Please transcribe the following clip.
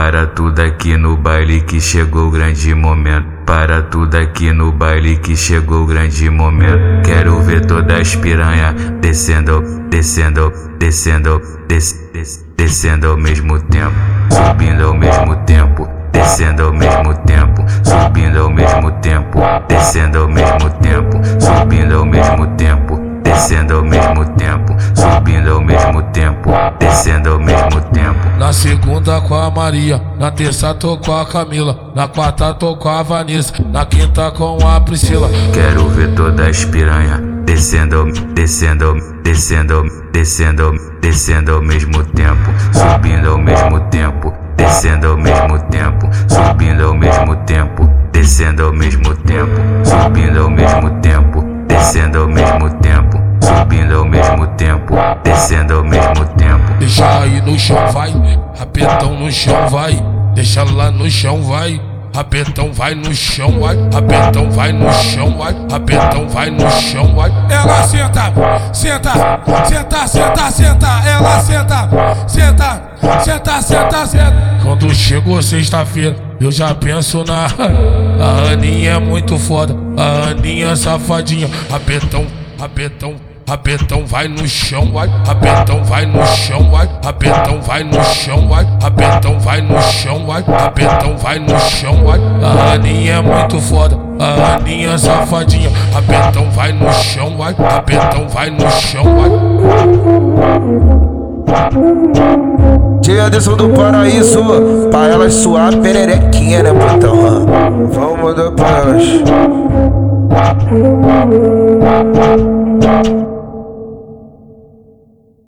Para tudo aqui no baile que chegou o grande momento. Para tudo aqui no baile que chegou o grande momento. Quero ver todas as piranha descendo, descendo, descendo, des, des, descendo ao mesmo tempo, subindo ao mesmo tempo, descendo ao mesmo tempo, subindo ao mesmo tempo, descendo ao mesmo tempo, subindo ao mesmo tempo, descendo ao mesmo tempo, subindo ao mesmo tempo, descendo ao mesmo tempo. Na segunda com a Maria, na terça tô com a Camila, na quarta tô com a Vanessa, na quinta com a Priscila. Quero ver todas as piranha descendo, descendo, descendo, descendo, descendo ao mesmo tempo, subindo ao mesmo tempo, descendo ao mesmo tempo, subindo ao mesmo tempo, descendo ao mesmo tempo, subindo ao mesmo tempo, descendo ao mesmo tempo, subindo ao mesmo tempo, descendo ao mesmo tempo. Deixa aí no chão, vai, rapetão no chão, vai, deixa lá no chão, vai. Rapetão vai no chão, vai. Rapetão vai no chão, vai. Rapetão vai no chão, vai. Ela senta, senta, senta, senta, senta. Ela senta, senta, senta, senta, senta. Quando chegou sexta-feira, eu já penso na. A Aninha é muito foda. A Aninha é safadinha. Rapetão, rapetão. Rapetão vai no chão, vai. Rapetão vai no chão, vai. Rapetão vai no chão, vai. Rapetão vai no chão, vai. Rapetão vai no chão, vai. A Aninha é muito foda. A Aninha é safadinha. Rapetão vai no chão, vai. Rapetão vai no chão, vai. Dia Anderson do Paraíso, pra elas suar pererequinha, né, putão? Vamos mandar pra elas.